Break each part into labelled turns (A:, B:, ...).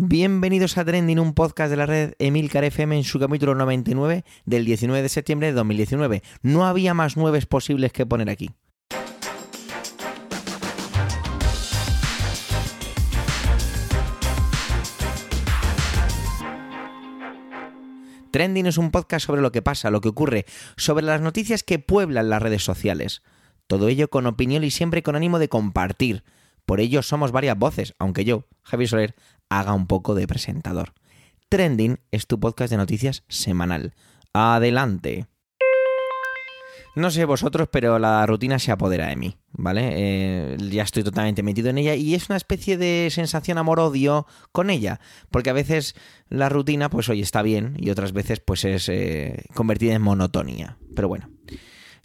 A: Bienvenidos a Trending, un podcast de la red Emilcar FM en su capítulo 99 del 19 de septiembre de 2019. No había más nueves posibles que poner aquí. Trending es un podcast sobre lo que pasa, lo que ocurre, sobre las noticias que pueblan las redes sociales. Todo ello con opinión y siempre con ánimo de compartir. Por ello somos varias voces, aunque yo, Javier Soler, haga un poco de presentador. Trending es tu podcast de noticias semanal. Adelante. No sé vosotros, pero la rutina se apodera de mí, ¿vale? Eh, ya estoy totalmente metido en ella y es una especie de sensación amor-odio con ella, porque a veces la rutina, pues hoy está bien y otras veces pues es eh, convertida en monotonía. Pero bueno.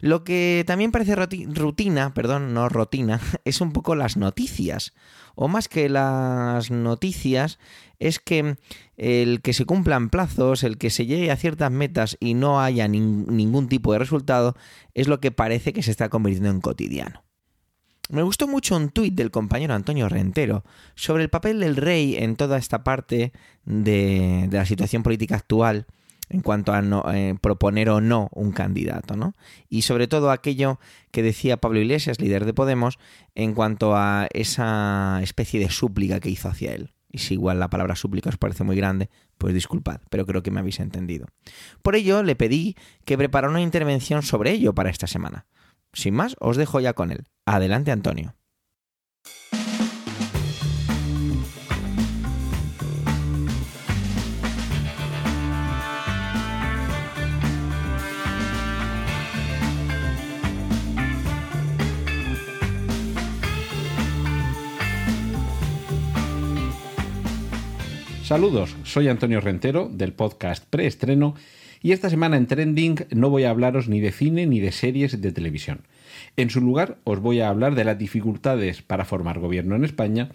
A: Lo que también parece rutina, perdón, no rutina, es un poco las noticias. O más que las noticias, es que el que se cumplan plazos, el que se llegue a ciertas metas y no haya ningún tipo de resultado, es lo que parece que se está convirtiendo en cotidiano. Me gustó mucho un tuit del compañero Antonio Rentero sobre el papel del rey en toda esta parte de, de la situación política actual en cuanto a eh, proponer o no un candidato, ¿no? Y sobre todo aquello que decía Pablo Iglesias, líder de Podemos, en cuanto a esa especie de súplica que hizo hacia él. Y si igual la palabra súplica os parece muy grande, pues disculpad, pero creo que me habéis entendido. Por ello, le pedí que preparara una intervención sobre ello para esta semana. Sin más, os dejo ya con él. Adelante, Antonio.
B: Saludos, soy Antonio Rentero del podcast Preestreno y esta semana en Trending no voy a hablaros ni de cine ni de series de televisión. En su lugar os voy a hablar de las dificultades para formar gobierno en España,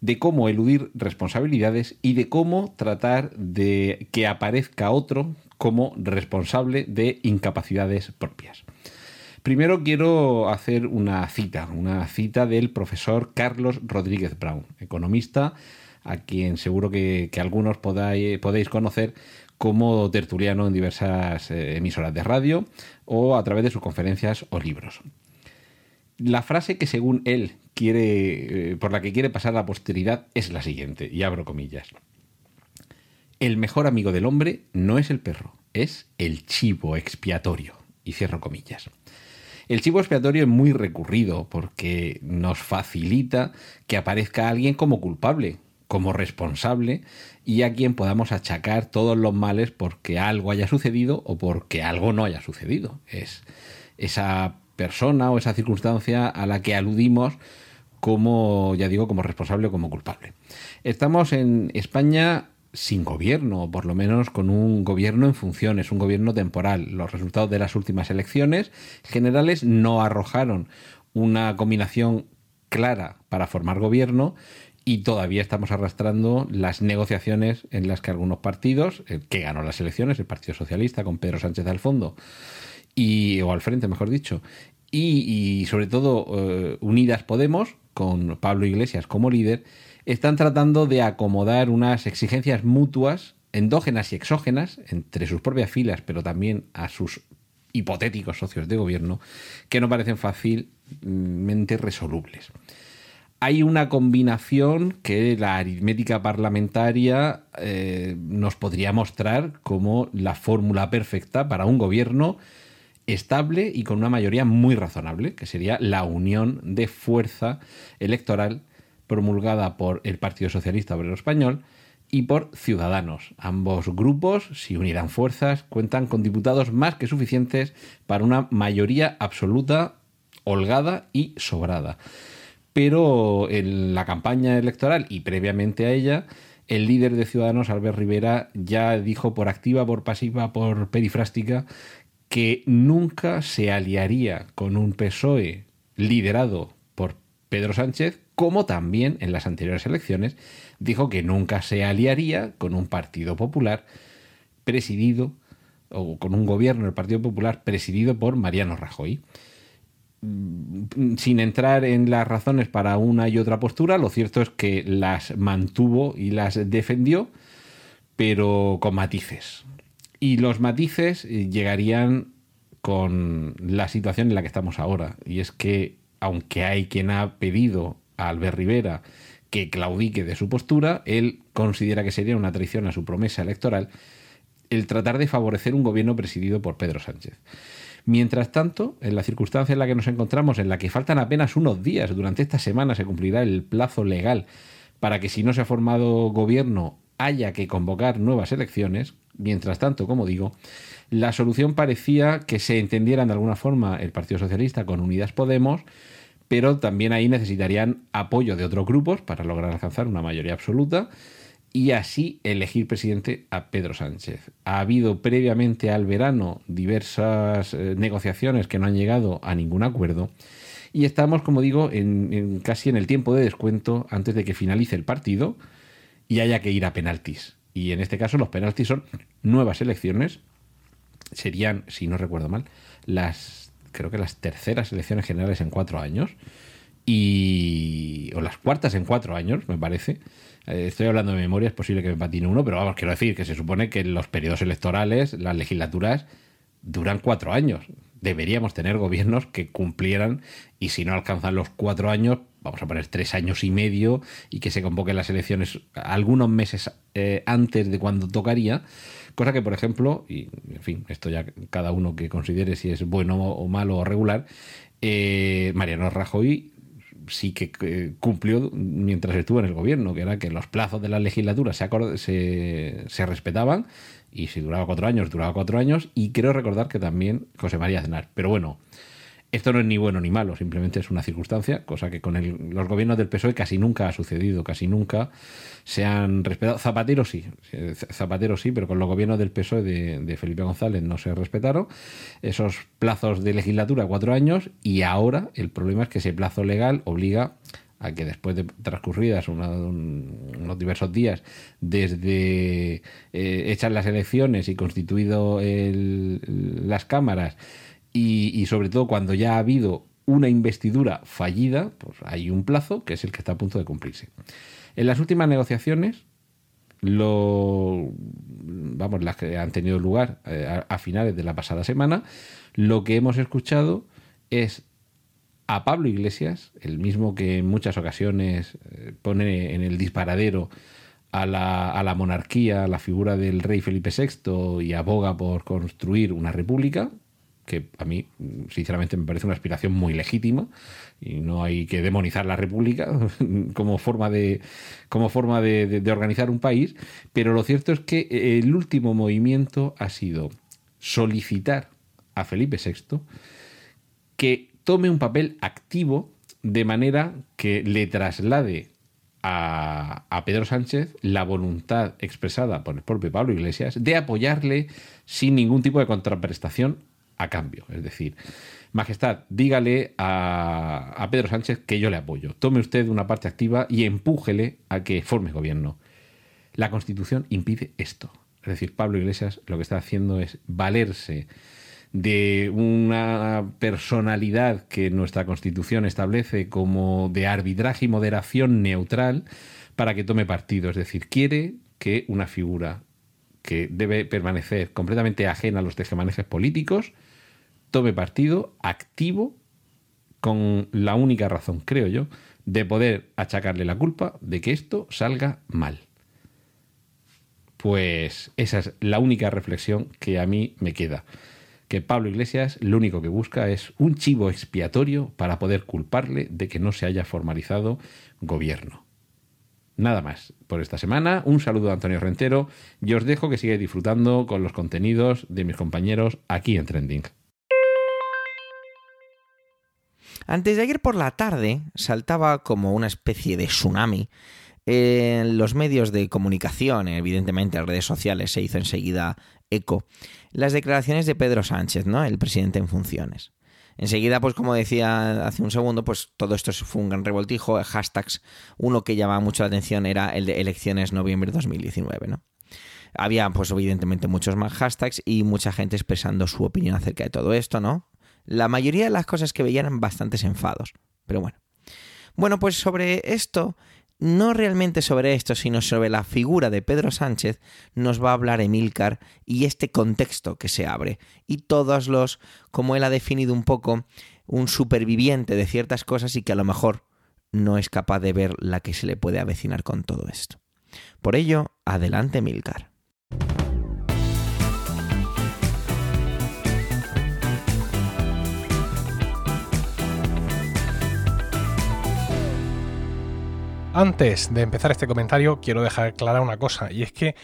B: de cómo eludir responsabilidades y de cómo tratar de que aparezca otro como responsable de incapacidades propias. Primero quiero hacer una cita, una cita del profesor Carlos Rodríguez Brown, economista a quien seguro que, algunos podáis, podéis conocer como tertuliano en diversas eh, emisoras de radio o a través de sus conferencias o libros. La frase que según él quiere, eh, por la que quiere pasar la posteridad es la siguiente, y abro comillas. El mejor amigo del hombre no es el perro, es el chivo expiatorio. Y cierro comillas. El chivo expiatorio es muy recurrido porque nos facilita que aparezca alguien como culpable, como responsable y a quien podamos achacar todos los males porque algo haya sucedido o porque algo no haya sucedido. Es esa persona o esa circunstancia a la que aludimos como, ya digo, como responsable o como culpable. Estamos en España sin gobierno, o por lo menos con un gobierno en funciones, un gobierno temporal. Los resultados de las últimas elecciones generales no arrojaron una combinación clara para formar gobierno y todavía estamos arrastrando las negociaciones en las que algunos partidos, el que ganó las elecciones, el Partido Socialista con Pedro Sánchez al fondo, y, o al frente, mejor dicho, y, sobre todo eh, Unidas Podemos, con Pablo Iglesias como líder, están tratando de acomodar unas exigencias mutuas, endógenas y exógenas, entre sus propias filas, pero también a sus hipotéticos socios de gobierno, que no parecen fácilmente resolubles hay una combinación que la aritmética parlamentaria eh, nos podría mostrar como la fórmula perfecta para un gobierno estable y con una mayoría muy razonable, que sería la unión de fuerza electoral promulgada por el Partido Socialista Obrero Español y por Ciudadanos. Ambos grupos, si unirán fuerzas, cuentan con diputados más que suficientes para una mayoría absoluta, holgada y sobrada pero en la campaña electoral y previamente a ella, el líder de Ciudadanos, Albert Rivera, ya dijo por activa, por pasiva, por perifrástica, que nunca se aliaría con un PSOE liderado por Pedro Sánchez, como también en las anteriores elecciones dijo que nunca se aliaría con un Partido Popular presidido o con un gobierno del Partido Popular presidido por Mariano Rajoy. Sin entrar en las razones para una y otra postura, lo cierto es que las mantuvo y las defendió, pero con matices. Y los matices eh, llegarían con la situación en la que estamos ahora. Y es que, aunque hay quien ha pedido a Albert Rivera que claudique de su postura, él considera que sería una traición a su promesa electoral el tratar de favorecer un gobierno presidido por Pedro Sánchez. Mientras tanto, en la circunstancia en la que nos encontramos, en la que faltan apenas unos días, durante esta semana se cumplirá el plazo legal para que si no se ha formado gobierno haya que convocar nuevas elecciones, mientras tanto, como digo, la solución parecía que se entendieran de alguna forma el Partido Socialista con Unidas Podemos, pero también ahí necesitarían apoyo de otros grupos para lograr alcanzar una mayoría absoluta y así elegir presidente a Pedro Sánchez. Ha habido previamente al verano diversas eh, negociaciones que no han llegado a ningún acuerdo y estamos, como digo, en, casi en el tiempo de descuento antes de que finalice el partido y haya que ir a penaltis. Y en este caso los penaltis son nuevas elecciones. Serían, si no recuerdo mal, las creo que las terceras elecciones generales en cuatro años y o las cuartas en cuatro años, me parece. Eh, estoy hablando de memoria, es posible que me patine uno, pero vamos, quiero decir que se supone que los periodos electorales, las legislaturas, duran cuatro años. Deberíamos tener gobiernos que cumplieran y si no alcanzan los cuatro años, vamos a poner tres años y medio y que se convoquen las elecciones algunos meses eh, antes de cuando tocaría. Cosa que, por ejemplo, y en fin, esto ya cada uno que considere si es bueno o malo o regular, eh, Mariano Rajoy sí que cumplió mientras estuvo en el gobierno, que era que los plazos de la legislatura se, se, se respetaban y si duraba cuatro años, duraba cuatro años y creo recordar que también José María Aznar. Pero bueno, esto no es ni bueno ni malo, simplemente es una circunstancia, cosa que con los gobiernos del PSOE casi nunca ha sucedido, casi nunca se han respetado. Zapatero sí, Zapatero sí, pero con los gobiernos del PSOE de, Felipe González no se respetaron esos plazos de legislatura, cuatro años, y ahora el problema es que ese plazo legal obliga a que después de transcurridas unos diversos días desde eh, hechas las elecciones y constituido las cámaras, y, sobre todo cuando ya ha habido una investidura fallida, pues hay un plazo que es el que está a punto de cumplirse. En las últimas negociaciones, lo, vamos, las que han tenido lugar eh, a, finales de la pasada semana, lo que hemos escuchado es a Pablo Iglesias, el mismo que en muchas ocasiones eh, pone en el disparadero a la, a la, monarquía, a la figura del rey Felipe VI y aboga por construir una república, que a mí, sinceramente, me parece una aspiración muy legítima y no hay que demonizar la República como forma de, como forma de, organizar un país, pero lo cierto es que el último movimiento ha sido solicitar a Felipe VI que tome un papel activo de manera que le traslade a, a, Pedro Sánchez la voluntad expresada por el propio Pablo Iglesias de apoyarle sin ningún tipo de contraprestación a cambio. Es decir, Majestad, dígale a, Pedro Sánchez que yo le apoyo. Tome usted una parte activa y empújele a que forme gobierno. La Constitución impide esto. Es decir, Pablo Iglesias lo que está haciendo es valerse de una personalidad que nuestra Constitución establece como de arbitraje y moderación neutral para que tome partido. Es decir, quiere que una figura que debe permanecer completamente ajena a los tejemanejes políticos, tome partido activo con la única razón, creo yo, de poder achacarle la culpa de que esto salga mal. Pues esa es la única reflexión que a mí me queda. Que Pablo Iglesias lo único que busca es un chivo expiatorio para poder culparle de que no se haya formalizado gobierno. Nada más por esta semana. Un saludo a Antonio Rentero y os dejo que sigáis disfrutando con los contenidos de mis compañeros aquí en Trending.
A: Antes de ayer por la tarde saltaba como una especie de tsunami en los medios de comunicación, evidentemente en redes sociales se hizo enseguida eco, las declaraciones de Pedro Sánchez, ¿no? El presidente en funciones. Enseguida, pues como decía hace un segundo, pues todo esto fue un gran revoltijo, hashtags, uno que llamaba mucho la atención era el de elecciones noviembre 2019, ¿no? Había, pues evidentemente, muchos más hashtags y mucha gente expresando su opinión acerca de todo esto, ¿no? La mayoría de las cosas que veían eran bastantes enfados. Pero bueno. Bueno, pues sobre esto, no realmente sobre esto, sino sobre la figura de Pedro Sánchez, nos va a hablar Emilcar y este contexto que se abre. Y todos los, como él ha definido un poco, un superviviente de ciertas cosas y que a lo mejor no es capaz de ver la que se le puede avecinar con todo esto. Por ello, adelante Emilcar.
C: Antes de empezar este comentario, quiero dejar clara una cosa, y es que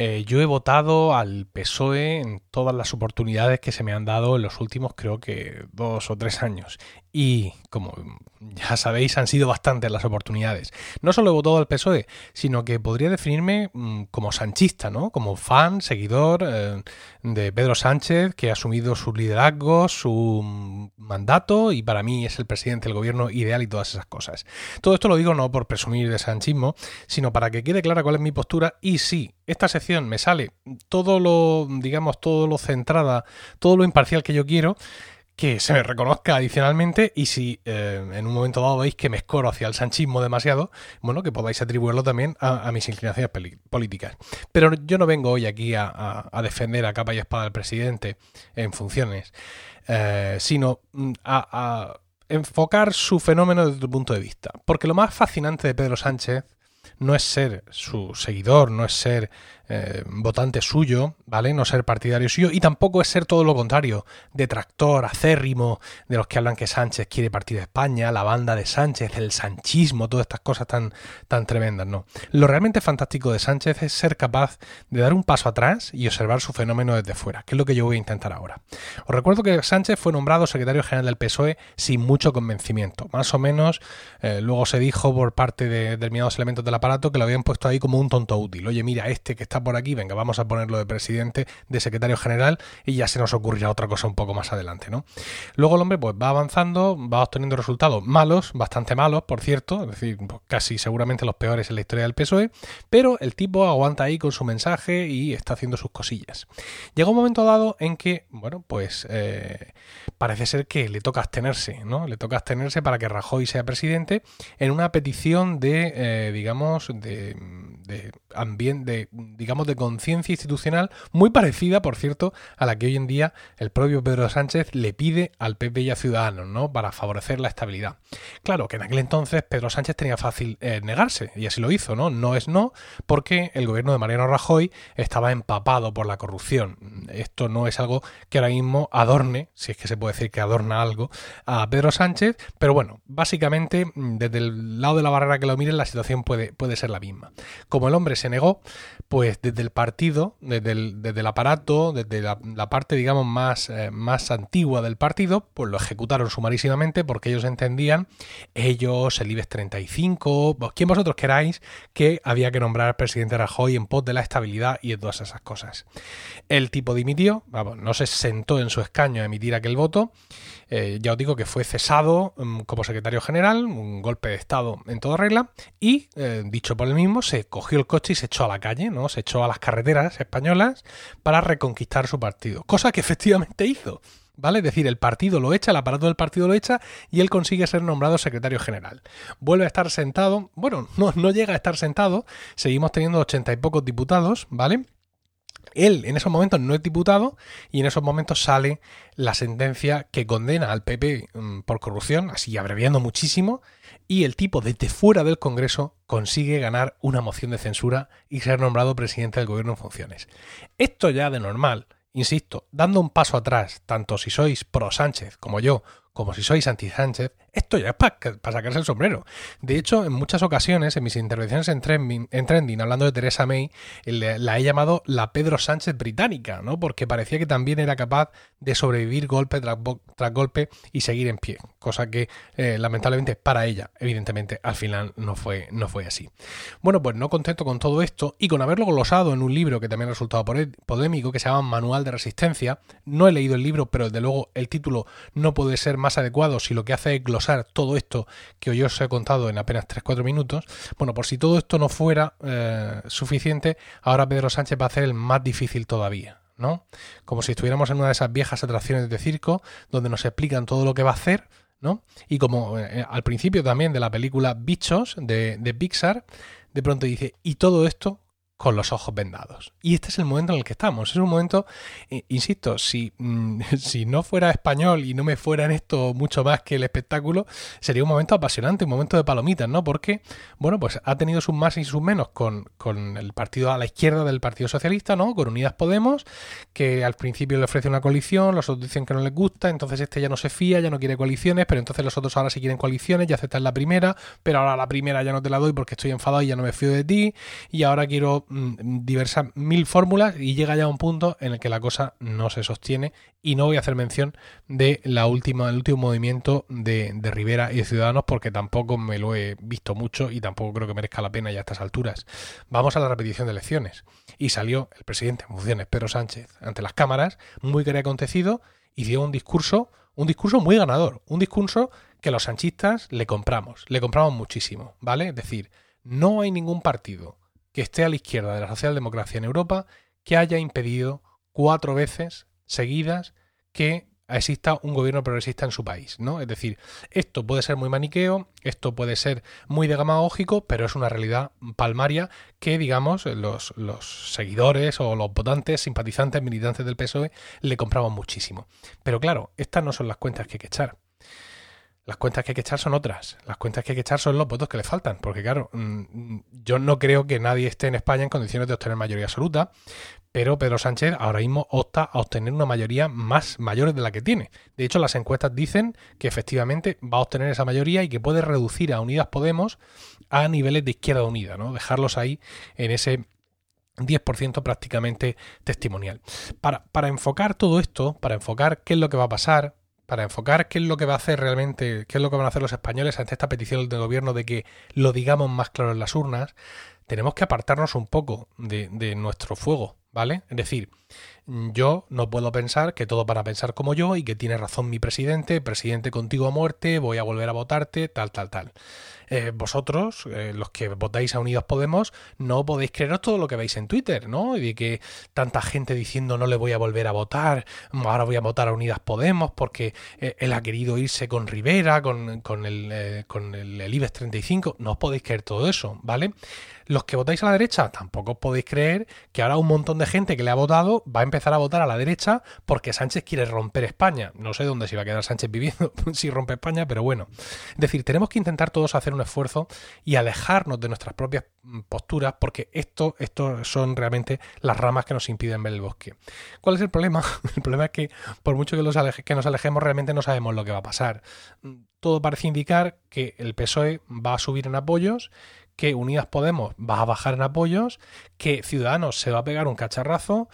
C: eh, yo he votado al PSOE en todas las oportunidades que se me han dado en los últimos, creo que dos o tres años. Y como ya sabéis, han sido bastantes las oportunidades. No solo he votado al PSOE, sino que podría definirme mm, como sanchista, ¿no? Como fan, seguidor eh, de Pedro Sánchez, que ha asumido su liderazgo, su mm, mandato y para mí es el presidente del gobierno ideal y todas esas cosas. Todo esto lo digo no por presumir de sanchismo, sino para que quede clara cuál es mi postura y si esta sección me sale todo lo, digamos, todo lo centrada, todo lo imparcial que yo quiero, que se me reconozca adicionalmente y si eh, en un momento dado veis que me escoro hacia el sanchismo demasiado, bueno, que podáis atribuirlo también a, mis inclinaciones políticas. Pero yo no vengo hoy aquí a, defender a capa y espada al presidente en funciones, eh, sino mm, a enfocar su fenómeno desde tu punto de vista. Porque lo más fascinante de Pedro Sánchez no es ser su seguidor, no es ser eh, votante suyo, ¿vale? No ser partidario suyo y tampoco es ser todo lo contrario, detractor, acérrimo, de los que hablan que Sánchez quiere partir de España, la banda de Sánchez, el sanchismo, todas estas cosas tan, tan tremendas, ¿no? Lo realmente fantástico de Sánchez es ser capaz de dar un paso atrás y observar su fenómeno desde fuera, que es lo que yo voy a intentar ahora. Os recuerdo que Sánchez fue nombrado secretario general del PSOE sin mucho convencimiento, más o menos, eh, luego se dijo por parte de determinados elementos del aparato que lo habían puesto ahí como un tonto útil. Oye, mira, este que está por aquí, venga, vamos a ponerlo de presidente, de secretario general y ya se nos ocurrirá otra cosa un poco más adelante, ¿no? Luego el hombre pues va avanzando, va obteniendo resultados malos, bastante malos, por cierto, es decir, pues, casi seguramente los peores en la historia del PSOE, pero el tipo aguanta ahí con su mensaje y está haciendo sus cosillas. Llega un momento dado en que, bueno, pues eh, parece ser que le toca abstenerse, ¿no? Le toca abstenerse para que Rajoy sea presidente en una petición de, eh, digamos, de, ambiente, digamos, de conciencia institucional muy parecida, por cierto, a la que hoy en día el propio Pedro Sánchez le pide al PP y a Ciudadanos, ¿no? Para favorecer la estabilidad. Claro que en aquel entonces Pedro Sánchez tenía fácil eh, negarse, y así lo hizo, ¿no? No es no, porque el gobierno de Mariano Rajoy estaba empapado por la corrupción. Esto no es algo que ahora mismo adorne, si es que se puede decir que adorna algo, a Pedro Sánchez, pero bueno, básicamente, desde el lado de la barrera que lo miren, la situación puede, puede ser la misma. Como el hombre se negó, pues desde el partido, desde el, desde el aparato, desde la, parte, digamos, más, eh, más antigua del partido, pues lo ejecutaron sumarísimamente porque ellos entendían, ellos, el IBEX 35, pues, quien vosotros queráis, que había que nombrar al presidente Rajoy en pos de la estabilidad y de todas esas cosas. El tipo dimitió, no se sentó en su escaño a emitir aquel voto, eh, ya os digo que fue cesado mm, como secretario general, un golpe de Estado en toda regla, y, eh, dicho por él mismo, se cogió el coche y se echó a la calle, ¿no? Se echó a las carreteras españolas para reconquistar su partido, cosa que efectivamente hizo. ¿Vale? Es decir, el partido lo echa, el aparato del partido lo echa y él consigue ser nombrado secretario general. Vuelve a estar sentado, bueno, no, no llega a estar sentado, seguimos teniendo ochenta y pocos diputados, ¿vale? Él en esos momentos no es diputado y en esos momentos sale la sentencia que condena al PP mm, por corrupción, así abreviando muchísimo, y el tipo desde fuera del Congreso consigue ganar una moción de censura y ser nombrado presidente del gobierno en funciones. Esto ya de normal, insisto, dando un paso atrás, tanto si sois pro Sánchez como yo, como si sois anti-Sánchez, esto ya es para sacarse el sombrero. De hecho, en muchas ocasiones, en mis intervenciones en trending, hablando de Teresa May, la he llamado la Pedro Sánchez británica, ¿no? Porque parecía que también era capaz de sobrevivir golpe tras, golpe y seguir en pie. Cosa que, eh, lamentablemente, para ella, evidentemente, al final no fue, no fue así. Bueno, pues no contento con todo esto y con haberlo glosado en un libro que también ha resultado polémico, que se llama Manual de Resistencia. No he leído el libro, pero desde luego el título no puede ser más adecuado si lo que hace es glosar todo esto que hoy os he contado en apenas 3-4 minutos. Bueno, por si todo esto no fuera eh, suficiente, ahora Pedro Sánchez va a hacer el más difícil todavía. ¿no? Como si estuviéramos en una de esas viejas atracciones de circo donde nos explican todo lo que va a hacer, ¿no? Y como eh, al principio también de la película Bichos de Pixar, de pronto dice, y todo esto con los ojos vendados. Y este es el momento en el que estamos. Es un momento, eh, insisto, si, mm, si no fuera español y no me fuera en esto mucho más que el espectáculo, sería un momento apasionante, un momento de palomitas, ¿no? Porque, bueno, pues ha tenido sus más y sus menos con, con el partido a la izquierda del Partido Socialista, ¿no? Con Unidas Podemos, que al principio le ofrece una coalición, los otros dicen que no les gusta, entonces este ya no se fía, ya no quiere coaliciones, pero entonces los otros ahora sí quieren coaliciones, ya aceptan la primera, pero ahora la primera ya no te la doy porque estoy enfadado y ya no me fío de ti, y ahora quiero diversas mil fórmulas y llega ya a un punto en el que la cosa no se sostiene y no voy a hacer mención de la última, el último movimiento de, de Rivera y de Ciudadanos porque tampoco me lo he visto mucho y tampoco creo que merezca la pena ya a estas alturas. Vamos a la repetición de elecciones y salió el presidente en funciones, Pedro Sánchez, ante las cámaras, muy que acontecido y dio un discurso, un discurso muy ganador, un discurso que los sanchistas le compramos, le compramos muchísimo, ¿vale? Es decir, no hay ningún partido que esté a la izquierda de la socialdemocracia en Europa que haya impedido cuatro veces seguidas que exista un gobierno progresista en su país, ¿no? Es decir, esto puede ser muy maniqueo, esto puede ser muy demagógico, pero es una realidad palmaria que, digamos, los, los seguidores o los votantes, simpatizantes, militantes del PSOE le compramos muchísimo. Pero claro, estas no son las cuentas que hay que echar. Las cuentas que hay que echar son otras. Las cuentas que hay que echar son los votos que le faltan. Porque claro, mm, yo no creo que nadie esté en España en condiciones de obtener mayoría absoluta, pero Pedro Sánchez ahora mismo opta a obtener una mayoría más mayor de la que tiene. De hecho, las encuestas dicen que efectivamente va a obtener esa mayoría y que puede reducir a Unidas Podemos a niveles de izquierda unida, ¿no? Dejarlos ahí en ese 10% prácticamente testimonial. Para, para enfocar todo esto, para enfocar qué es lo que va a pasar, para enfocar qué es lo que va a hacer realmente, qué es lo que van a hacer los españoles ante esta petición del gobierno de que lo digamos más claro en las urnas, tenemos que apartarnos un poco de, nuestro fuego, ¿vale? Es decir, yo no puedo pensar que todos van a pensar como yo y que tiene razón mi presidente, presidente contigo a muerte, voy a volver a votarte, tal, tal, tal. Eh, vosotros, eh, los que votáis a Unidos Podemos, no podéis creeros todo lo que veis en Twitter, ¿no? Y de que tanta gente diciendo no le voy a volver a votar, ahora voy a votar a Unidas Podemos porque eh, él ha querido irse con Rivera, con, con, el, con el, el, IBEX 35. No os podéis creer todo eso, ¿vale? Los que votáis a la derecha, tampoco podéis creer que ahora un montón de gente que le ha votado va a empezar a votar a la derecha porque Sánchez quiere romper España. No sé dónde se va a quedar Sánchez viviendo si rompe España, pero bueno. Es decir, tenemos que intentar todos hacer un esfuerzo y alejarnos de nuestras propias mm, posturas porque esto, esto son realmente las ramas que nos impiden ver el bosque. ¿Cuál es el problema? El problema es que por mucho que, los que nos alejemos realmente no sabemos lo que va a pasar. Todo parece indicar que el PSOE va a subir en apoyos, que Unidas Podemos va a bajar en apoyos, que Ciudadanos se va a pegar un cacharrazo,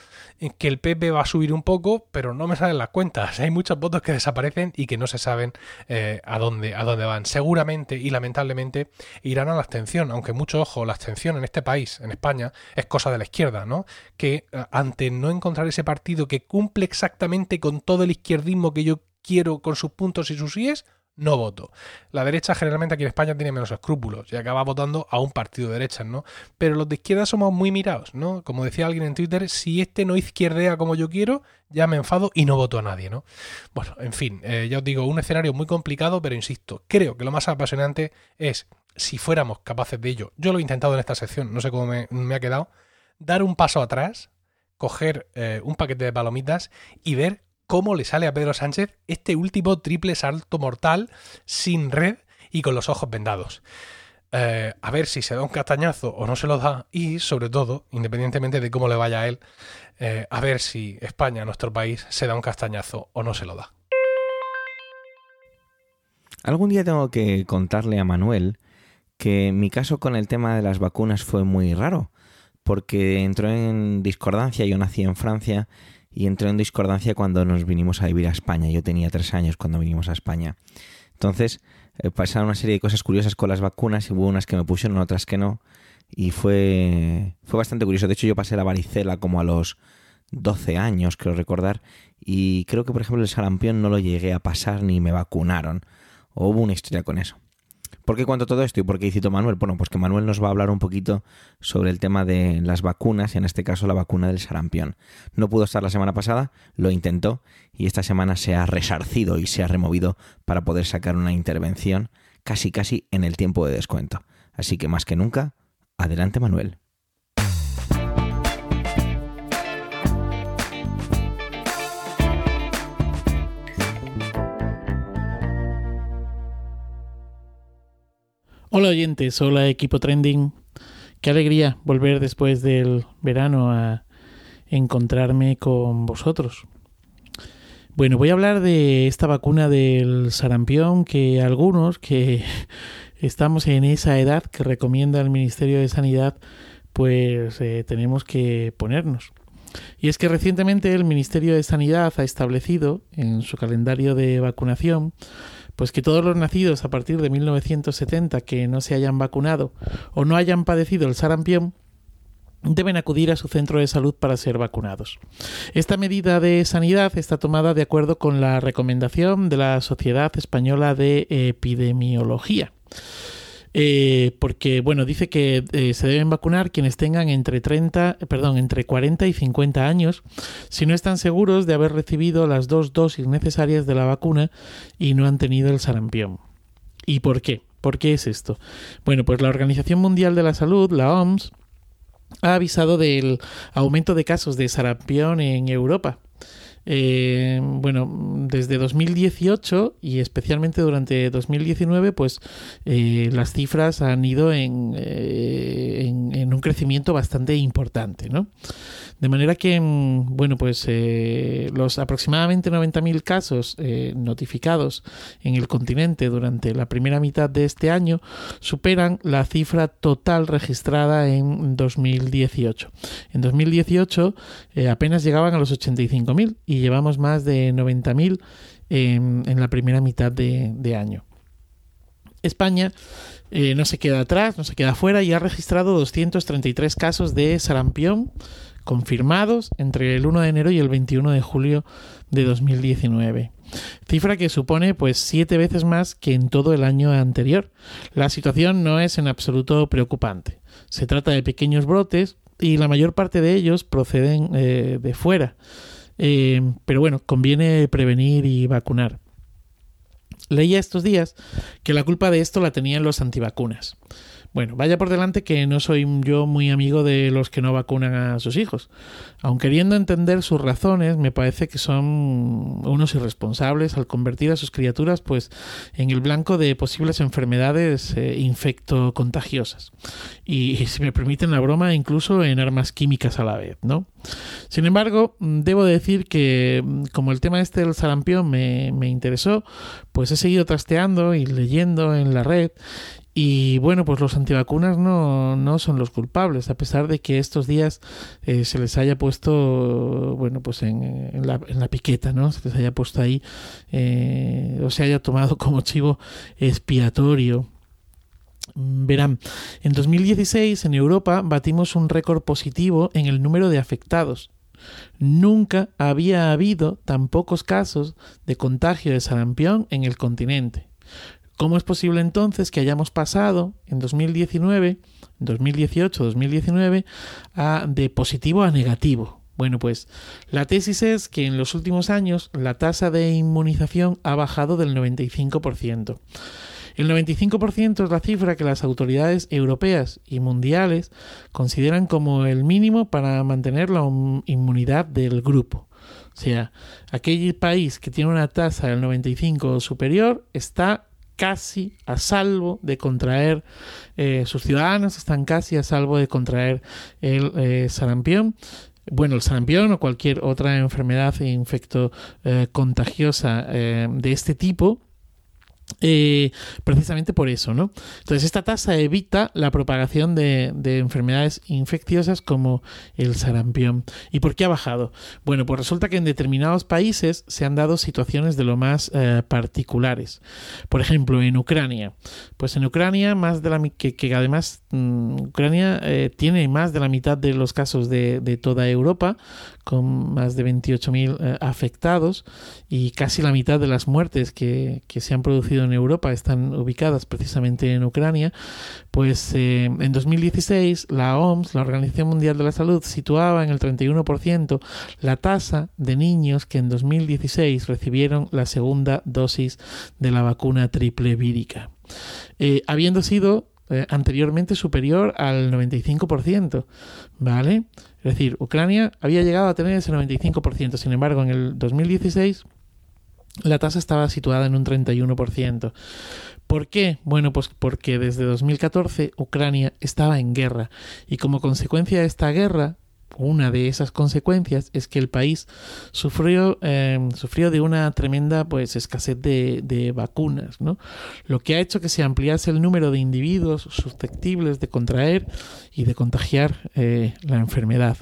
C: que el PP va a subir un poco, pero no me salen las cuentas. Hay muchos votos que desaparecen y que no se saben eh, a, dónde, a dónde van. Seguramente y lamentablemente irán a la abstención, aunque mucho ojo, la abstención en este país, en España, es cosa de la izquierda, ¿no? Que eh, ante no encontrar ese partido que cumple exactamente con todo el izquierdismo que yo quiero con sus puntos y sus síes, no voto. La derecha generalmente aquí en España tiene menos escrúpulos y acaba votando a un partido de derecha, ¿no? Pero los de izquierda somos muy mirados, ¿no? Como decía alguien en Twitter, si este no izquierdea como yo quiero, ya me enfado y no voto a nadie, ¿no? Bueno, en fin, eh, ya os digo, un escenario muy complicado, pero insisto, creo que lo más apasionante es, si fuéramos capaces de ello, yo lo he intentado en esta sección, no sé cómo me, ha quedado, dar un paso atrás, coger eh, un paquete de palomitas y ver cómo le sale a Pedro Sánchez este último triple salto mortal sin red y con los ojos vendados. Eh, a ver si se da un castañazo o no se lo da y sobre todo, independientemente de cómo le vaya a él, eh, a ver si España, nuestro país, se da un castañazo o no se lo da.
A: Algún día tengo que contarle a Manuel que mi caso con el tema de las vacunas fue muy raro, porque entró en discordancia, yo nací en Francia y entró en discordancia cuando nos vinimos a vivir a España. Yo tenía tres años cuando vinimos a España. Entonces eh, pasaron una serie de cosas curiosas con las vacunas y hubo unas que me pusieron, otras que no. Y fue, fue bastante curioso. De hecho, yo pasé la varicela como a los 12 años, creo recordar. Y creo que, por ejemplo, el sarampión no lo llegué a pasar ni me vacunaron. O hubo una historia con eso. ¿Por qué cuento todo esto y por qué cito Manuel? Bueno, pues que Manuel nos va a hablar un poquito sobre el tema de las vacunas y en este caso la vacuna del sarampión. No pudo estar la semana pasada, lo intentó y esta semana se ha resarcido y se ha removido para poder sacar una intervención casi casi en el tiempo de descuento. Así que más que nunca, adelante Manuel.
D: Hola oyentes, hola equipo trending. Qué alegría volver después del verano a encontrarme con vosotros. Bueno, voy a hablar de esta vacuna del sarampión que algunos que estamos en esa edad que recomienda el Ministerio de Sanidad, pues eh, tenemos que ponernos. Y es que recientemente el Ministerio de Sanidad ha establecido en su calendario de vacunación pues que todos los nacidos a partir de 1970 que no se hayan vacunado o no hayan padecido el sarampión deben acudir a su centro de salud para ser vacunados. Esta medida de sanidad está tomada de acuerdo con la recomendación de la Sociedad Española de Epidemiología. Eh, porque bueno dice que eh, se deben vacunar quienes tengan entre 30 perdón entre 40 y 50 años si no están seguros de haber recibido las dos dosis necesarias de la vacuna y no han tenido el sarampión. Y por qué por qué es esto bueno pues la Organización Mundial de la Salud la OMS ha avisado del aumento de casos de sarampión en Europa eh, bueno, desde 2018 y especialmente durante 2019, pues eh, las cifras han ido en, eh, en, un crecimiento bastante importante, ¿no? De manera que, mm, bueno, pues eh, los aproximadamente 90.000 casos notificados en el continente durante la primera mitad de este año superan la cifra total registrada en 2018. En 2018 apenas llegaban a los 85.000 y llevamos más de 90.000 en, en la primera mitad de, año. España eh, no se queda atrás, no se queda fuera y ha registrado 233 casos de sarampión confirmados entre el 1 de enero y el 21 de julio de 2019. Cifra que supone pues siete veces más que en todo el año anterior. La situación no es en absoluto preocupante. Se trata de pequeños brotes y la mayor parte de ellos proceden eh, de fuera. Eh, pero bueno, conviene prevenir y vacunar. Leía estos días que la culpa de esto la tenían los antivacunas. Bueno, vaya por delante que no soy yo muy amigo de los que no vacunan a sus hijos. Aun queriendo entender sus razones, me parece que son unos irresponsables al convertir a sus criaturas pues en el blanco de posibles enfermedades eh, infectocontagiosas. Y, si me permiten la broma, incluso en armas químicas a la vez, ¿no? Sin embargo, debo decir que como el tema este del sarampión me, me interesó, pues he seguido trasteando y leyendo en la red y bueno, pues los antivacunas no, no son los culpables, a pesar de que estos días eh, se les haya puesto, bueno, pues en, en, la, en, la, piqueta, ¿no? Se les haya puesto ahí, eh, o se haya tomado como chivo expiatorio. Verán, en 2016 en Europa batimos un récord positivo en el número de afectados. Nunca había habido tan pocos casos de contagio de sarampión en el continente. ¿Cómo es posible entonces que hayamos pasado en 2019, 2018, 2019 a, de positivo a negativo? Bueno, pues la tesis es que en los últimos años la tasa de inmunización ha bajado del 95%. El 95% es la cifra que las autoridades europeas y mundiales consideran como el mínimo para mantener la inmunidad del grupo. O sea, aquel país que tiene una tasa del 95 superior está casi a salvo de contraer, eh, sus ciudadanos están casi a salvo de contraer el eh, sarampión. Bueno, el sarampión o cualquier otra enfermedad infecto eh, contagiosa de este tipo eh, precisamente por eso, ¿no? Entonces, esta tasa evita la propagación de, enfermedades infecciosas como el sarampión. ¿Y por qué ha bajado? Bueno, pues resulta que en determinados países se han dado situaciones de lo más eh, particulares. Por ejemplo, en Ucrania. Pues en Ucrania, más de la que, además mm, Ucrania eh, tiene más de la mitad de los casos de, toda Europa, con más de 28.000 eh, afectados y casi la mitad de las muertes que, se han producido en Europa están ubicadas precisamente en Ucrania, pues eh, en 2016 la OMS, la Organización Mundial de la Salud, situaba en el 31% la tasa de niños que en 2016 recibieron la segunda dosis de la vacuna triple vírica, eh, habiendo sido anteriormente superior al 95%, ¿vale? Es decir, Ucrania había llegado a tener ese 95%, sin embargo, en el 2016 la tasa estaba situada en un 31%. ¿Por qué? Bueno, pues porque desde 2014 Ucrania estaba en guerra y como consecuencia de esta guerra una de esas consecuencias es que el país sufrió, em, sufrió de una tremenda pues, escasez de, vacunas, ¿no? lo que ha hecho que se ampliase el número de individuos susceptibles de contraer y de contagiar eh, la enfermedad.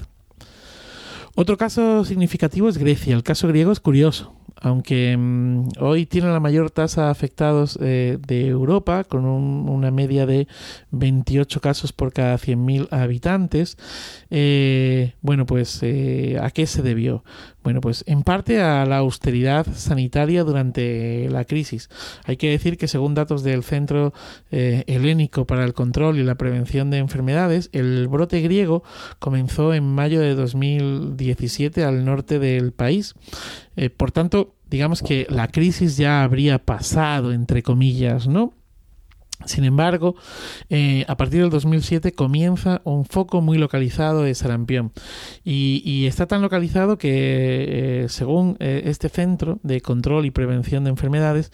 D: Otro caso significativo es Grecia. El caso griego es curioso aunque mm, hoy tiene la mayor tasa de afectados eh, de Europa, con una media de 28 casos por cada 100.000 habitantes, eh, bueno, pues eh, ¿a qué se debió? Bueno, pues en parte a la austeridad sanitaria durante la crisis. Hay que decir que según datos del Centro Helénico para el Control y la Prevención de Enfermedades, el brote griego comenzó en mayo de 2017 al norte del país. Por tanto, digamos que la crisis ya habría pasado, entre comillas, ¿no? Sin embargo, eh, a partir del 2007 comienza un foco muy localizado de sarampión y, está tan localizado que, eh, según eh, este centro de control y prevención de enfermedades,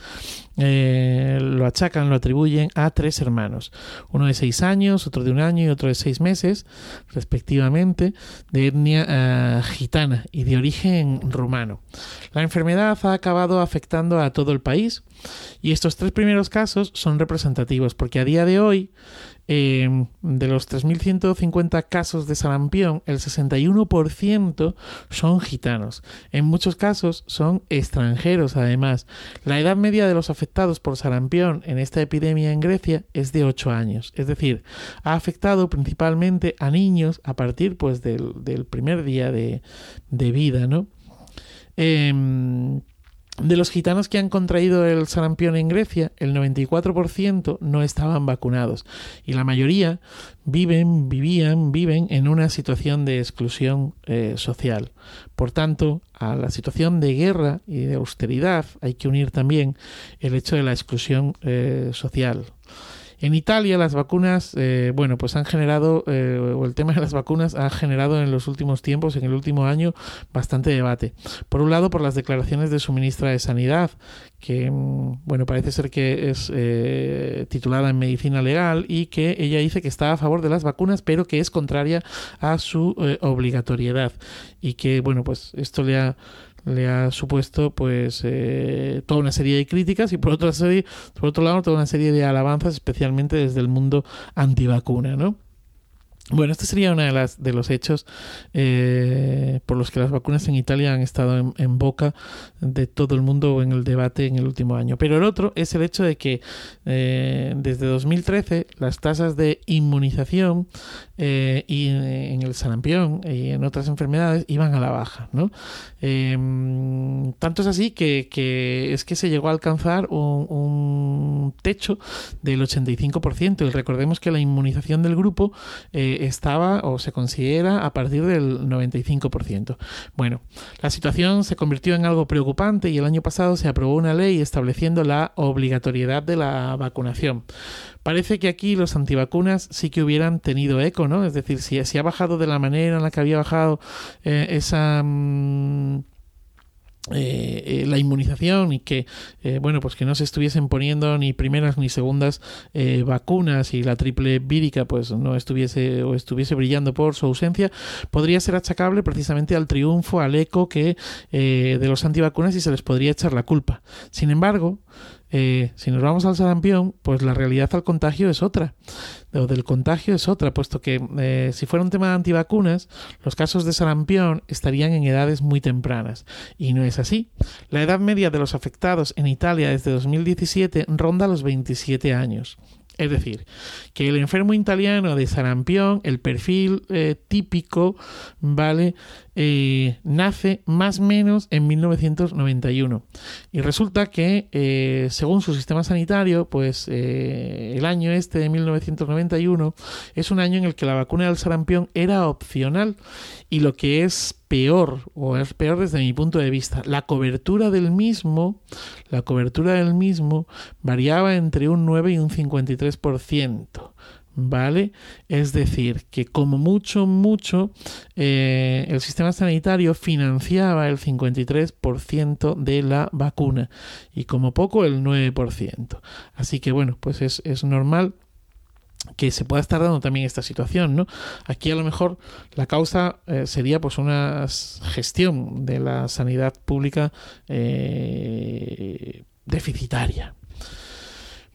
D: lo achacan, lo atribuyen a tres hermanos, uno de seis años, otro de un año y otro de seis meses, respectivamente, de etnia gitana y de origen rumano. La enfermedad ha acabado afectando a todo el país y estos tres primeros casos son representativos porque a día de hoy, em, de los 3.150 casos de sarampión, el 61% son gitanos. En muchos casos son extranjeros además. La edad media de los afectados por sarampión en esta epidemia en Grecia es de 8 años. Es decir, ha afectado principalmente a niños a partir pues, del, primer día de, vida, ¿no? Em, de los gitanos que han contraído el sarampión en Grecia, el 94% no estaban vacunados y la mayoría viven, vivían, viven en una situación de exclusión eh, social. Por tanto, a la situación de guerra y de austeridad hay que unir también el hecho de la exclusión eh, social. En Italia las vacunas, eh, bueno, pues han generado, eh, o el tema de las vacunas ha generado en los últimos tiempos, en el último año, bastante debate. Por un lado, por las declaraciones de su ministra de Sanidad, que, mm, bueno, parece ser que es eh, titulada en medicina legal y que ella dice que está a favor de las vacunas, pero que es contraria a su obligatoriedad. Y que, bueno, pues esto le ha le ha supuesto pues eh, toda una serie de críticas y por otra serie, por otro lado toda una serie de alabanzas especialmente desde el mundo antivacuna, ¿no? Bueno, este sería uno de, las, de los hechos eh, por los que las vacunas en Italia han estado en, boca de todo el mundo en el debate en el último año. Pero el otro es el hecho de que eh, desde 2013 las tasas de inmunización eh, y en el sarampión y en otras enfermedades iban a la baja. ¿no? Em, tanto es así que, que, es que se llegó a alcanzar un, un techo del 85% y recordemos que la inmunización del grupo estaba o se considera a partir del 95%. Bueno, la situación se convirtió en algo preocupante y el año pasado se aprobó una ley estableciendo la obligatoriedad de la vacunación. Parece que aquí los antivacunas sí que hubieran tenido eco, ¿no? Es decir, si, ha bajado de la manera en la que había bajado eh, esa... Mm, eh, eh, la inmunización y que eh, bueno pues que no se estuviesen poniendo ni primeras ni segundas vacunas y la triple vírica pues no estuviese o estuviese brillando por su ausencia podría ser achacable precisamente al triunfo al eco que de los antivacunas y se les podría echar la culpa. Sin embargo eh, si nos vamos al sarampión, pues la realidad al contagio es otra, o del contagio es otra, puesto que eh, si fuera un tema de antivacunas, los casos de sarampión estarían en edades muy tempranas. Y no es así. La edad media de los afectados en Italia desde 2017 ronda los 27 años. Es decir, que el enfermo italiano de sarampión, el perfil eh, típico, ¿vale? Eh, nace más o menos en 1991. Y resulta que, eh, según su sistema sanitario, pues eh, el año este de 1991 es un año en el que la vacuna del sarampión era opcional y lo que es peor, o es peor desde mi punto de vista, la cobertura del mismo, la cobertura del mismo variaba entre un 9 y un 53%. ¿Vale? Es decir, que como mucho, mucho, eh, el sistema sanitario financiaba el 53% de la vacuna y como poco el 9%. Así que bueno, pues es, es normal que se pueda estar dando también esta situación, ¿no? Aquí a lo mejor la causa eh, sería pues una gestión de la sanidad pública eh, deficitaria.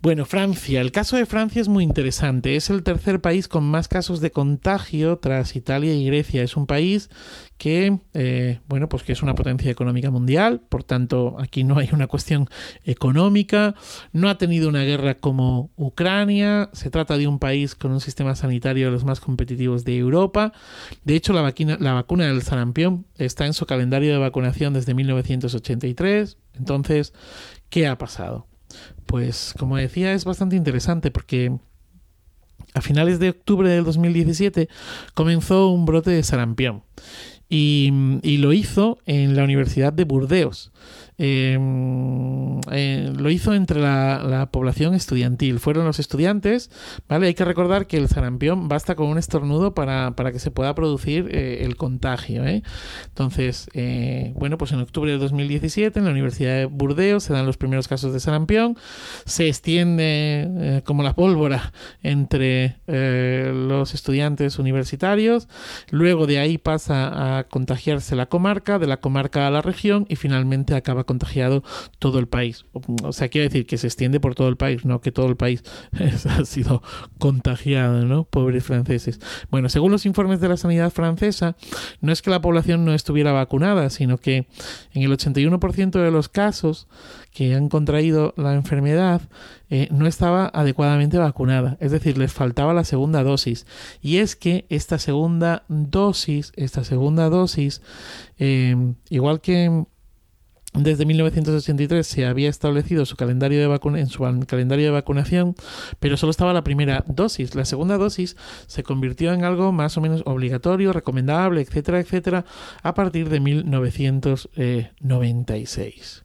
D: Bueno, Francia. El caso de Francia es muy interesante. Es el tercer país con más casos de contagio tras Italia y Grecia. Es un país que, eh, bueno, pues que es una potencia económica mundial. Por tanto, aquí no hay una cuestión económica. No ha tenido una guerra como Ucrania. Se trata de un país con un sistema sanitario de los más competitivos de Europa. De hecho, la, vacuna, la vacuna del sarampión está en su calendario de vacunación desde 1983. Entonces, ¿qué ha pasado? Pues como decía, es bastante interesante porque a finales de octubre del 2017 comenzó un brote de sarampión y, y lo hizo en la Universidad de Burdeos. Em, eh, lo hizo entre la, población estudiantil. Fueron los estudiantes, ¿vale? Hay que recordar que el sarampión basta con un estornudo para, que se pueda producir eh, el contagio, ¿eh? Entonces, bueno, pues en octubre de 2017 en la Universidad de Burdeos se dan los primeros casos de sarampión, se extiende como la pólvora entre los estudiantes universitarios, luego de ahí pasa a contagiarse la comarca, de la comarca a la región y finalmente acaba contagiado todo el país. O sea, quiere decir que se extiende por todo el país, no que todo el país ha sido contagiado, ¿no? Pobres franceses. Bueno, según los informes de la sanidad francesa, no es que la población no estuviera vacunada, sino que en el 81% de los casos que han contraído la enfermedad eh, no estaba adecuadamente vacunada, es decir, les faltaba la segunda dosis. Y es que esta segunda dosis, esta segunda dosis, eh, igual que desde 1983 se había establecido su calendario de en su calendario de vacunación, pero solo estaba la primera dosis. La segunda dosis se convirtió en algo más o menos obligatorio, recomendable, etcétera, etcétera, a partir de 1996.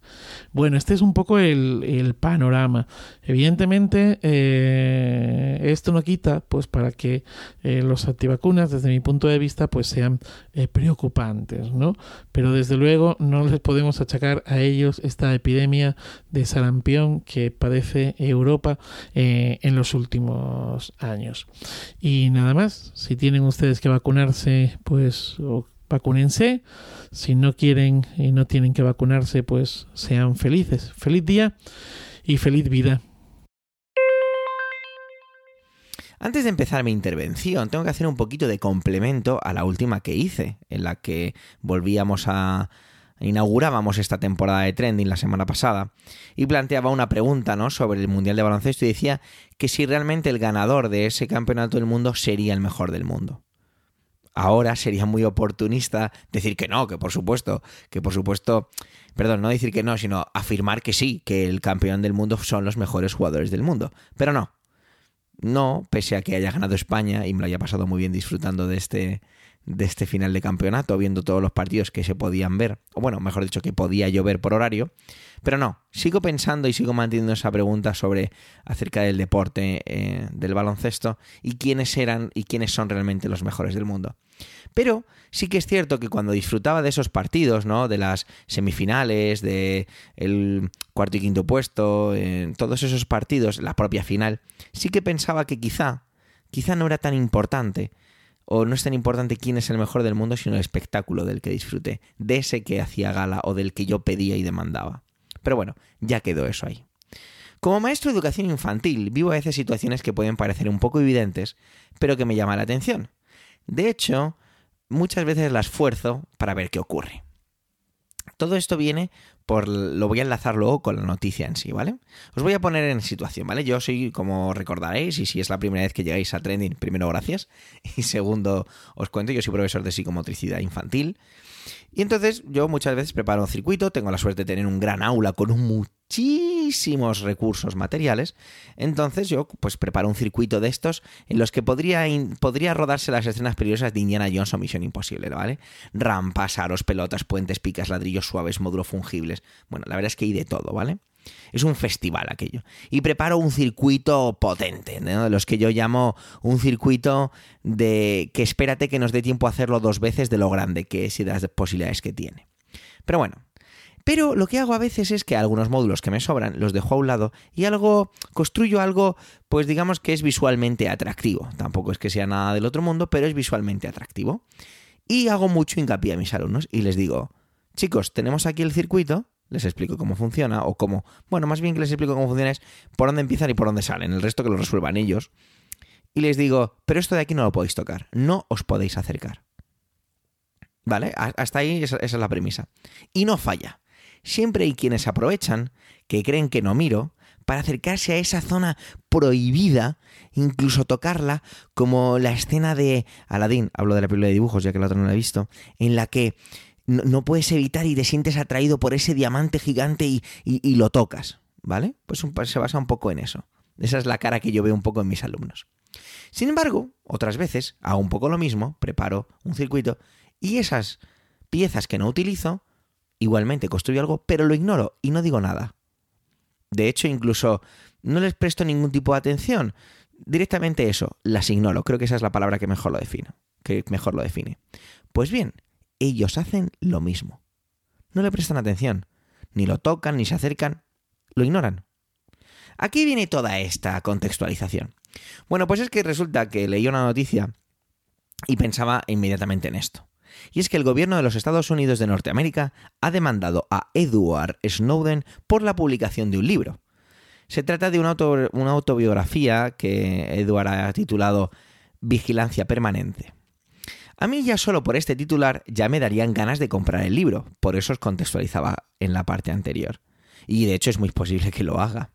D: Bueno, este es un poco el, panorama. Evidentemente, eh, esto no quita, pues, para que eh, los antivacunas, desde mi punto de vista, pues sean eh, preocupantes, ¿no? Pero desde luego no les podemos achacar a ellos esta epidemia de sarampión que padece Europa eh, en los últimos años. Y nada más, si tienen ustedes que vacunarse, pues vacúnense. Si no quieren y no tienen que vacunarse, pues sean felices. Feliz día y feliz vida.
A: Antes de empezar mi intervención, tengo que hacer un poquito de complemento a la última que hice, en la que volvíamos a inaugurábamos esta temporada de Trending la semana pasada y planteaba una pregunta ¿no? sobre el Mundial de Baloncesto y decía que si realmente el ganador de ese campeonato del mundo sería el mejor del mundo. Ahora sería muy oportunista decir que no, que por supuesto, que por supuesto, perdón, no decir que no, sino afirmar que sí, que el campeón del mundo son los mejores jugadores del mundo. Pero no, no, pese a que haya ganado España y me lo haya pasado muy bien disfrutando de este, de este final de campeonato, viendo todos los partidos que se podían ver, o bueno, mejor dicho, que podía llover por horario. Pero no, sigo pensando y sigo manteniendo esa pregunta sobre acerca del deporte, eh, del baloncesto, y quiénes eran y quiénes son realmente los mejores del mundo. Pero sí que es cierto que cuando disfrutaba de esos partidos, ¿no? De las semifinales, de el cuarto y quinto puesto, en todos esos partidos, la propia final, sí que pensaba que quizá, quizá no era tan importante o no es tan importante quién es el mejor del mundo, sino el espectáculo del que disfruté, de ese que hacía gala o del que yo pedía y demandaba. Pero bueno, ya quedó eso ahí. Como maestro de educación infantil, vivo a veces situaciones que pueden parecer un poco evidentes, pero que me llaman la atención. De hecho, muchas veces las esfuerzo para ver qué ocurre. Todo esto viene por... Lo voy a enlazar luego con la noticia en sí, ¿vale? Os voy a poner en situación, ¿vale? Yo soy, como recordaréis, y si es la primera vez que llegáis a Trending, primero gracias, y segundo os cuento, yo soy profesor de psicomotricidad infantil. Y entonces yo muchas veces preparo un circuito, tengo la suerte de tener un gran aula con muchísimos recursos materiales, entonces yo pues preparo un circuito de estos en los que podría, podría rodarse las escenas peligrosas de Indiana Jones o Misión Imposible, ¿vale? Rampas, aros, pelotas, puentes, picas, ladrillos suaves, módulos fungibles. Bueno, la verdad es que hay de todo, ¿vale? Es un festival aquello. Y preparo un circuito potente, ¿no? de los que yo llamo un circuito de que espérate que nos dé tiempo a hacerlo dos veces de lo grande que es y de las posibilidades que tiene. Pero bueno, pero lo que hago a veces es que algunos módulos que me sobran los dejo a un lado y algo construyo algo, pues digamos que es visualmente atractivo. Tampoco es que sea nada del otro mundo, pero es visualmente atractivo. Y hago mucho hincapié a mis alumnos y les digo, chicos, tenemos aquí el circuito, les explico cómo funciona o cómo, bueno, más bien que les explico cómo funciona es por dónde empiezan y por dónde salen, el resto que lo resuelvan ellos. Y les digo, pero esto de aquí no lo podéis tocar, no os podéis acercar. ¿Vale? Hasta ahí esa, esa es la premisa. Y no falla. Siempre hay quienes aprovechan, que creen que no miro, para acercarse a esa zona prohibida, incluso tocarla, como la escena de Aladdin, hablo de la película de dibujos ya que la otra no la he visto, en la que no, puedes evitar y te sientes atraído por ese diamante gigante y, lo tocas, ¿vale? Pues se basa un poco en eso. Esa es la cara que yo veo un poco en mis alumnos. Sin embargo, otras veces hago un poco lo mismo, preparo un circuito y esas piezas que no utilizo, igualmente construyo algo, pero lo ignoro y no digo nada. De hecho, incluso no les presto ningún tipo de atención. Directamente eso, las ignoro. Creo que esa es la palabra que mejor lo define. Que mejor lo define. Pues bien, ellos hacen lo mismo. No le prestan atención, ni lo tocan, ni se acercan, lo ignoran. Aquí viene toda esta contextualización. Bueno, pues es que resulta que leí una noticia y pensaba inmediatamente en esto. Y es que el gobierno de los Estados Unidos de Norteamérica ha demandado a Edward Snowden por la publicación de un libro. Se trata de una, autobiografía que Edward ha titulado Vigilancia Permanente. A mí ya solo por este titular ya me darían ganas de comprar el libro, por eso os contextualizaba en la parte anterior. Y de hecho es muy posible que lo haga.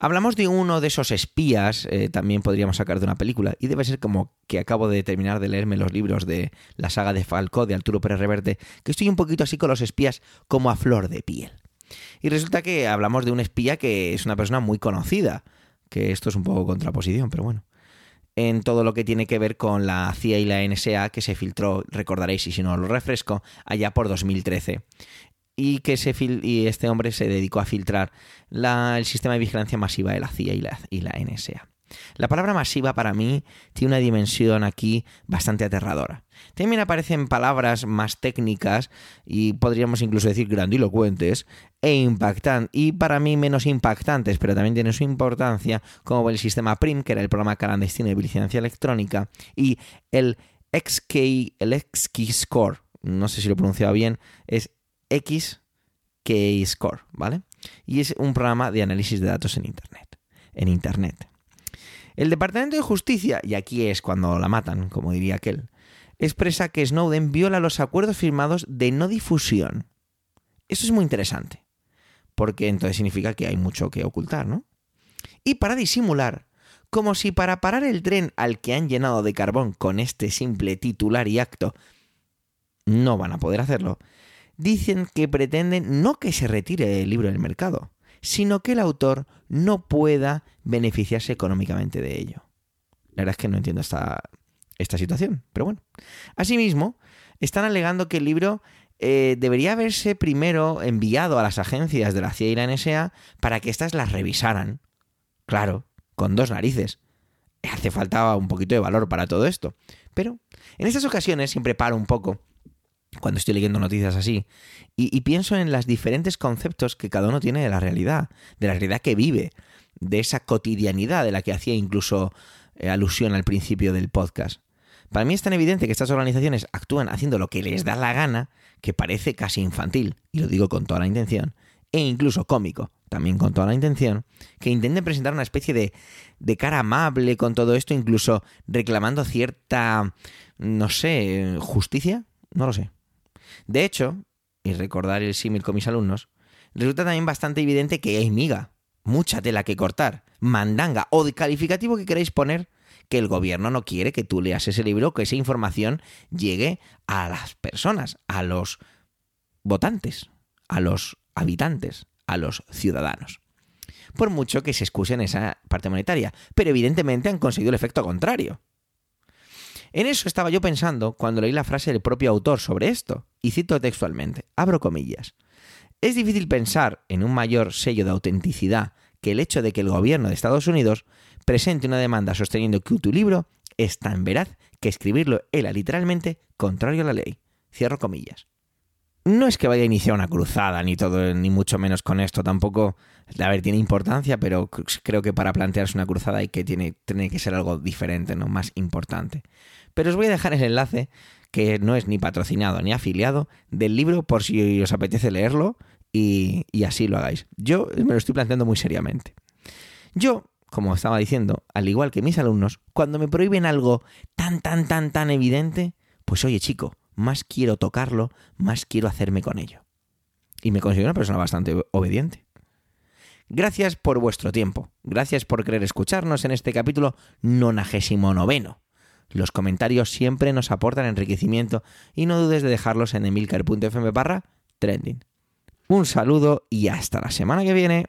A: Hablamos de uno de esos espías, eh, también podríamos sacar de una película, y debe ser como que acabo de terminar de leerme los libros de la saga de Falco de Arturo Pérez Reverte, que estoy un poquito así con los espías como a flor de piel. Y resulta que hablamos de un espía que es una persona muy conocida, que esto es un poco contraposición, pero bueno en todo lo que tiene que ver con la CIA y la NSA que se filtró, recordaréis y si no lo refresco, allá por 2013. Y que este hombre se dedicó a filtrar el sistema de vigilancia masiva de la CIA y la, NSA. La palabra masiva para mí tiene una dimensión aquí bastante aterradora. También aparecen palabras más técnicas y podríamos incluso decir grandilocuentes e impactantes, y para mí menos impactantes, pero también tienen su importancia, como el sistema PRIM, que era el programa clandestino de vigilancia electrónica, y el XK, el XKey-Score, no sé si lo pronunciaba bien, es XKey-Score, ¿vale? Y es un programa de análisis de datos en Internet. En Internet. El Departamento de Justicia, y aquí es cuando la matan, como diría aquel, expresa que Snowden viola los acuerdos firmados de no difusión. Eso es muy interesante, porque entonces significa que hay mucho que ocultar, ¿no? Y para disimular, como si para parar el tren al que han llenado de carbón con este simple titular y acto, no van a poder hacerlo, dicen que pretenden no que se retire el libro del mercado, sino que el autor no pueda beneficiarse económicamente de ello. La verdad es que no entiendo esta, esta situación, pero bueno. Asimismo, están alegando que el libro eh, debería haberse primero enviado a las agencias de la CIA y la NSA para que éstas las revisaran. Claro, con dos narices. Hace falta un poquito de valor para todo esto. Pero en estas ocasiones siempre paro un poco cuando estoy leyendo noticias así, y, pienso en los diferentes conceptos que cada uno tiene de la realidad, de la realidad que vive, de esa cotidianidad de la que hacía incluso eh, alusión al principio del podcast. Para mí es tan evidente que estas organizaciones actúan haciendo lo que les da la gana, que parece casi infantil, y lo digo con toda la intención, e incluso cómico, también con toda la intención, que intenten presentar una especie de, de cara amable con todo esto, incluso reclamando cierta, no sé, justicia, no lo sé. De hecho, y recordar el símil con mis alumnos, resulta también bastante evidente que hay miga, mucha tela que cortar, mandanga o de calificativo que queréis poner que el gobierno no quiere que tú leas ese libro, que esa información llegue a las personas, a los votantes, a los habitantes, a los ciudadanos. Por mucho que se excusen esa parte monetaria, pero evidentemente han conseguido el efecto contrario. En eso estaba yo pensando cuando leí la frase del propio autor sobre esto, y cito textualmente, abro comillas. Es difícil pensar en un mayor sello de autenticidad que el hecho de que el gobierno de Estados Unidos presente una demanda sosteniendo que tu libro es tan veraz que escribirlo era literalmente contrario a la ley. Cierro comillas. No es que vaya a iniciar una cruzada, ni todo, ni mucho menos con esto. Tampoco, a ver, tiene importancia, pero creo que para plantearse una cruzada hay que tiene, tiene que ser algo diferente, ¿no? Más importante. Pero os voy a dejar el enlace, que no es ni patrocinado ni afiliado, del libro por si os apetece leerlo y, y así lo hagáis. Yo me lo estoy planteando muy seriamente. Yo, como estaba diciendo, al igual que mis alumnos, cuando me prohíben algo tan, tan, tan, tan evidente, pues oye chico, más quiero tocarlo, más quiero hacerme con ello. Y me considero una persona bastante obediente. Gracias por vuestro tiempo. Gracias por querer escucharnos en este capítulo nonagésimo noveno. Los comentarios siempre nos aportan enriquecimiento y no dudes de dejarlos en emilcar.fm barra trending. Un saludo y hasta la semana que viene.